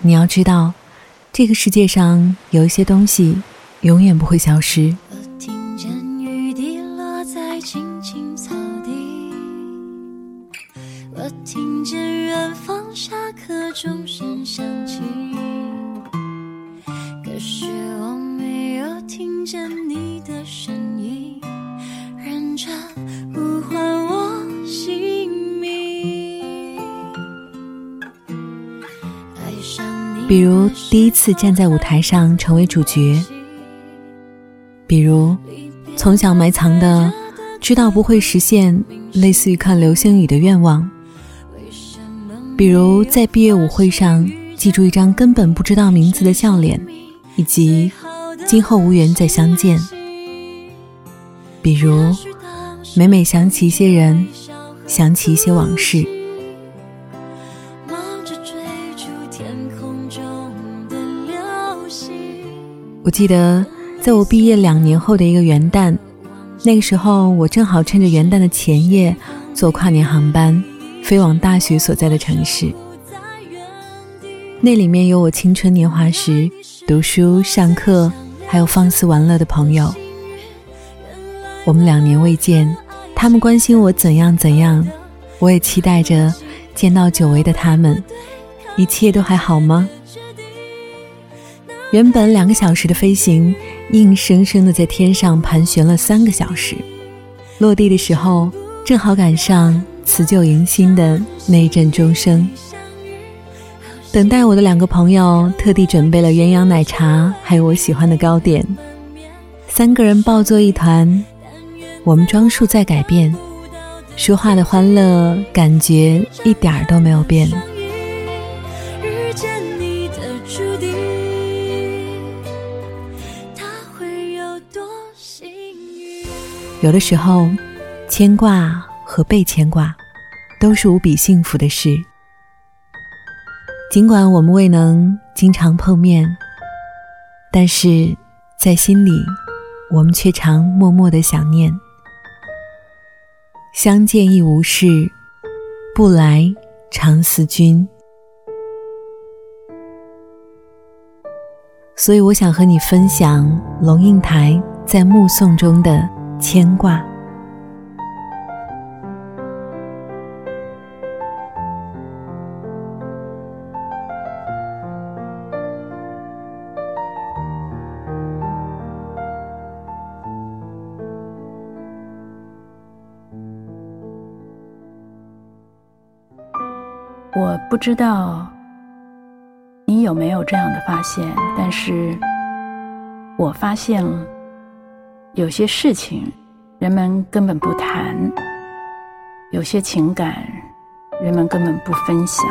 你要知道，这个世界上有一些东西永远不会消失。比如第一次站在舞台上成为主角，比如从小埋藏的知道不会实现，类似于看流星雨的愿望，比如在毕业舞会上记住一张根本不知道名字的笑脸，以及今后无缘再相见。比如每每想起一些人，想起一些往事，我记得在我毕业两年后的一个元旦，那个时候我正好趁着元旦的前夜坐跨年航班飞往大学所在的城市。那里面有我青春年华时读书、上课，还有放肆玩乐的朋友。我们两年未见，他们关心我怎样怎样，我也期待着见到久违的他们。一切都还好吗？原本两个小时的飞行，硬生生的在天上盘旋了三个小时。落地的时候，正好赶上辞旧迎新的那一阵钟声。等待我的两个朋友特地准备了鸳鸯奶茶，还有我喜欢的糕点。三个人抱作一团，我们装束在改变，说话的欢乐感觉一点儿都没有变。有的时候，牵挂和被牵挂，都是无比幸福的事。尽管我们未能经常碰面，但是在心里，我们却常默默的想念。相见亦无事，不来常思君。所以，我想和你分享龙应台在《目送》中的牵挂。我不知道你有没有这样的发现，但是我发现了有些事情人们根本不谈，有些情感人们根本不分享，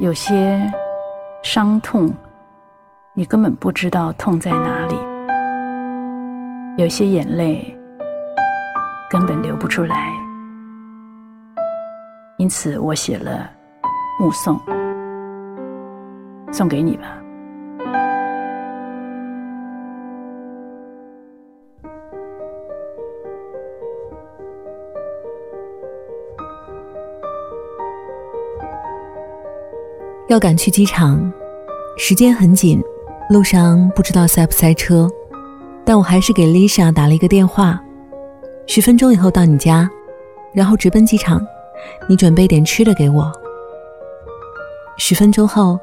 有些伤痛你根本不知道痛在哪里，有些眼泪根本流不出来。因此，我写了《目送》，送给你吧。要赶去机场，时间很紧，路上不知道塞不塞车，但我还是给 Lisa 打了一个电话，十分钟以后到你家，然后直奔机场。你准备点吃的给我。十分钟后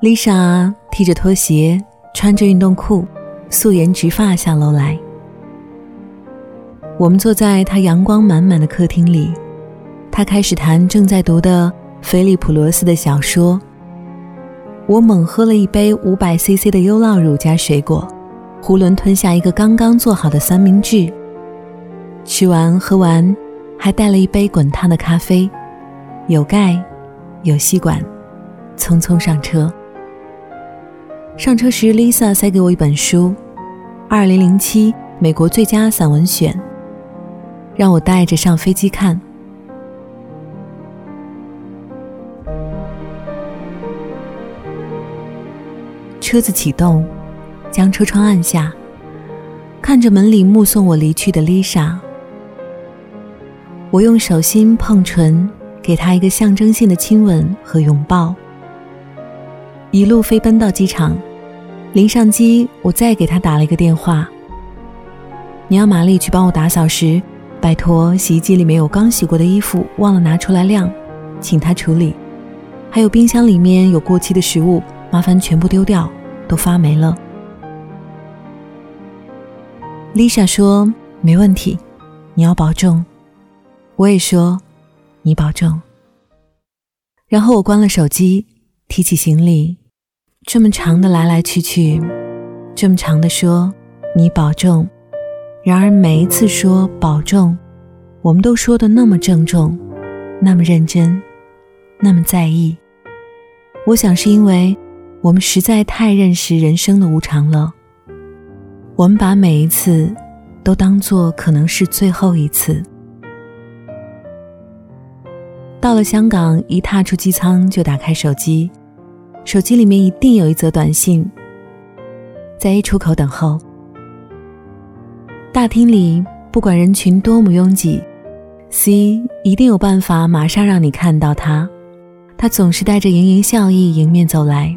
，Lisa 踢着拖鞋，穿着运动裤，素颜直发下楼来。我们坐在她阳光满满的客厅里，她开始谈正在读的菲利普罗斯的小说。我猛喝了一杯五百 CC 的优酪乳加水果，囫囵吞下一个刚刚做好的三明治。吃完喝完。还带了一杯滚烫的咖啡，有盖，有吸管，匆匆上车。上车时，Lisa 塞给我一本书，《二零零七美国最佳散文选》，让我带着上飞机看。车子启动，将车窗按下，看着门里目送我离去的 Lisa。我用手心碰唇，给她一个象征性的亲吻和拥抱，一路飞奔到机场。临上机，我再给他打了一个电话。你要玛丽去帮我打扫时，拜托洗衣机里面有刚洗过的衣服，忘了拿出来晾，请他处理。还有冰箱里面有过期的食物，麻烦全部丢掉，都发霉了。Lisa 说：“没问题，你要保重。”我也说：“你保重。”然后我关了手机，提起行李，这么长的来来去去，这么长的说“你保重”。然而每一次说“保重”，我们都说的那么郑重，那么认真，那么在意。我想是因为我们实在太认识人生的无常了。我们把每一次都当做可能是最后一次。到了香港，一踏出机舱就打开手机，手机里面一定有一则短信。在 A 出口等候，大厅里不管人群多么拥挤，C 一定有办法马上让你看到他。他总是带着盈盈笑意迎面走来。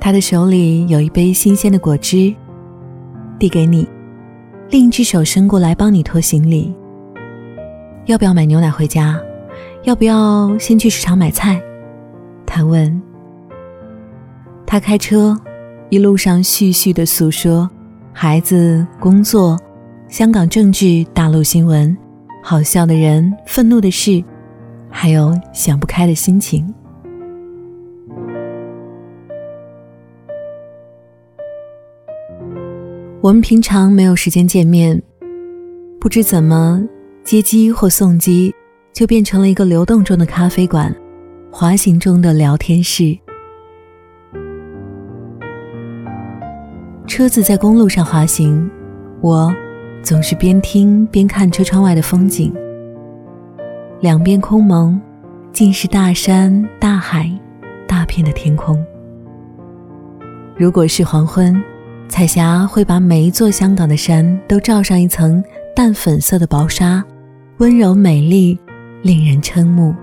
他的手里有一杯新鲜的果汁，递给你，另一只手伸过来帮你拖行李。要不要买牛奶回家？要不要先去市场买菜？他问。他开车，一路上絮絮的诉说孩子、工作、香港政治、大陆新闻、好笑的人、愤怒的事，还有想不开的心情。我们平常没有时间见面，不知怎么接机或送机，就变成了一个流动中的咖啡馆，滑行中的聊天室。车子在公路上滑行，我总是边听边看车窗外的风景。两边空蒙，尽是大山、大海、大片的天空。如果是黄昏。彩霞会把每一座香港的山都罩上一层淡粉色的薄纱，温柔美丽，令人瞠目。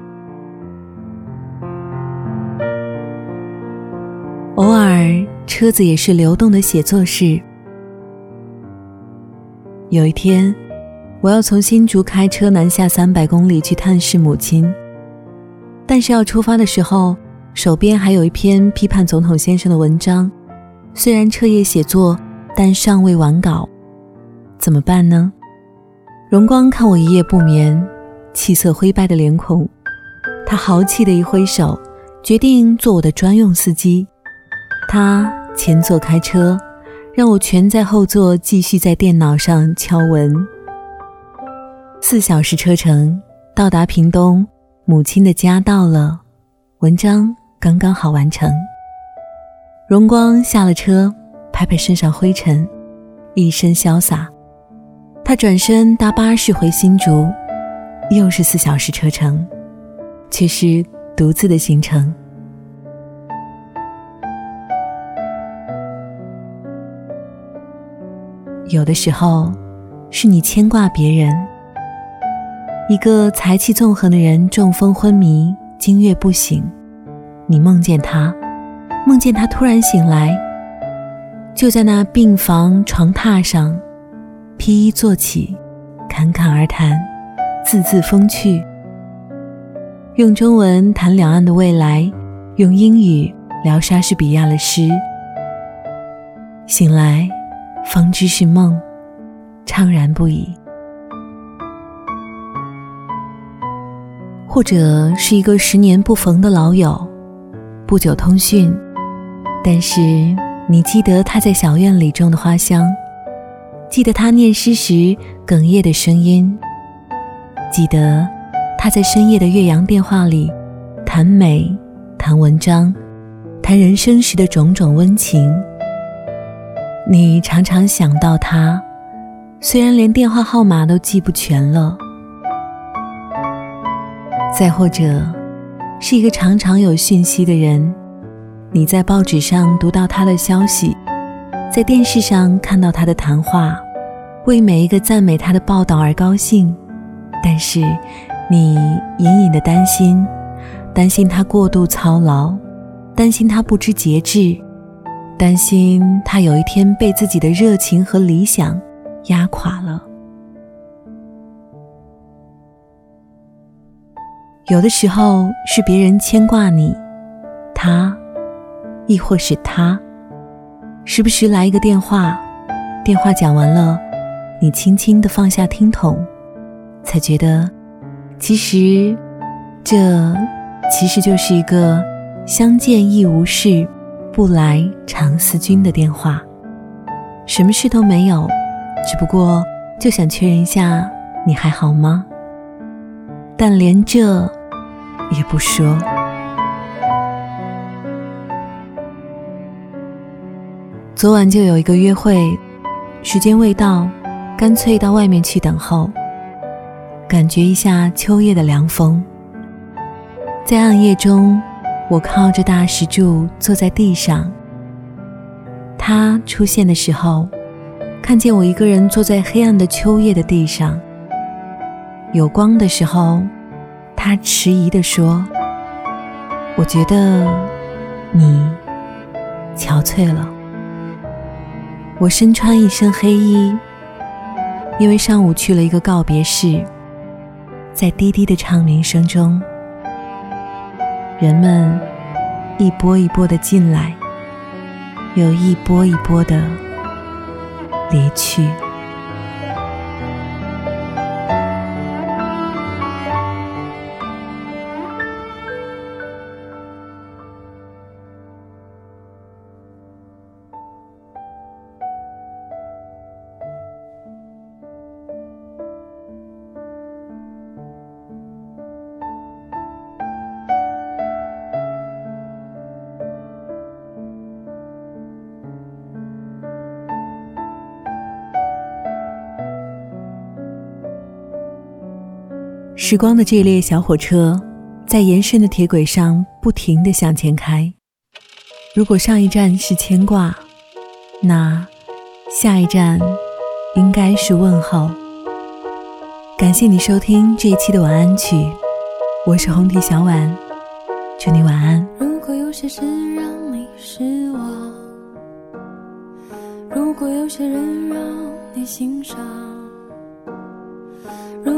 偶尔，车子也是流动的写作室。有一天，我要从新竹开车南下三百公里去探视母亲，但是要出发的时候，手边还有一篇批判总统先生的文章。虽然彻夜写作，但尚未完稿，怎么办呢？荣光看我一夜不眠，气色灰败的脸孔，他豪气的一挥手，决定做我的专用司机。他前座开车，让我全在后座继续在电脑上敲文。四小时车程到达屏东，母亲的家到了，文章刚刚好完成。荣光下了车，拍拍身上灰尘，一身潇洒。他转身搭巴士回新竹，又是四小时车程，却是独自的行程。有的时候，是你牵挂别人。一个才气纵横的人中风昏迷，今夜不醒，你梦见他。梦见他突然醒来，就在那病房床榻上，披衣坐起，侃侃而谈，字字风趣。用中文谈两岸的未来，用英语聊莎士比亚的诗。醒来，方知是梦，怅然不已。或者是一个十年不逢的老友，不久通讯。但是，你记得他在小院里种的花香，记得他念诗时哽咽的声音，记得他在深夜的岳阳电话里谈美、谈文章、谈人生时的种种温情。你常常想到他，虽然连电话号码都记不全了。再或者，是一个常常有讯息的人。你在报纸上读到他的消息，在电视上看到他的谈话，为每一个赞美他的报道而高兴，但是你隐隐的担心，担心他过度操劳，担心他不知节制，担心他有一天被自己的热情和理想压垮了。有的时候是别人牵挂你，他，亦或是他，时不时来一个电话，电话讲完了，你轻轻的放下听筒，才觉得，其实，这其实就是一个相见亦无事，不来常思君的电话，什么事都没有，只不过就想确认一下你还好吗？但连这也不说。昨晚就有一个约会，时间未到，干脆到外面去等候，感觉一下秋夜的凉风。在暗夜中，我靠着大石柱坐在地上。他出现的时候，看见我一个人坐在黑暗的秋夜的地上。有光的时候，他迟疑地说：“我觉得你憔悴了。”我身穿一身黑衣，因为上午去了一个告别式。在滴滴的唱鸣声中，人们一波一波的进来，又一波一波的离去。时光的这列小火车，在延伸的铁轨上不停地向前开。如果上一站是牵挂，那下一站应该是问候。感谢你收听这一期的晚安曲，我是红提小婉，祝你晚安。如果有些事让你失望，如果有些人让你心伤。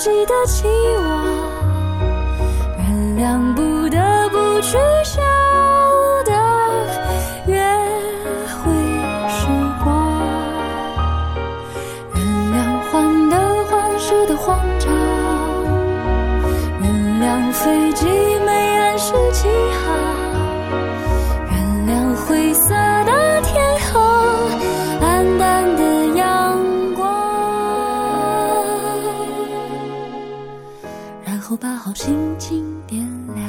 记得期望，原谅后把好心情点亮。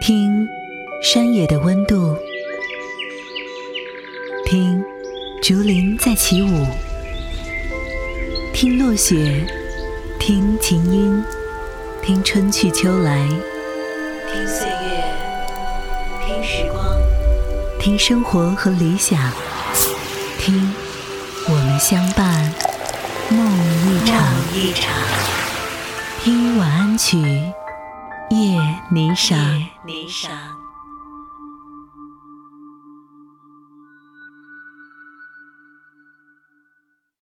听山野的温度，听竹林在起舞，听落雪，听琴音，听春去秋来，听听生活和理想，听我们相伴梦一场，一场，听晚安曲，夜霓裳。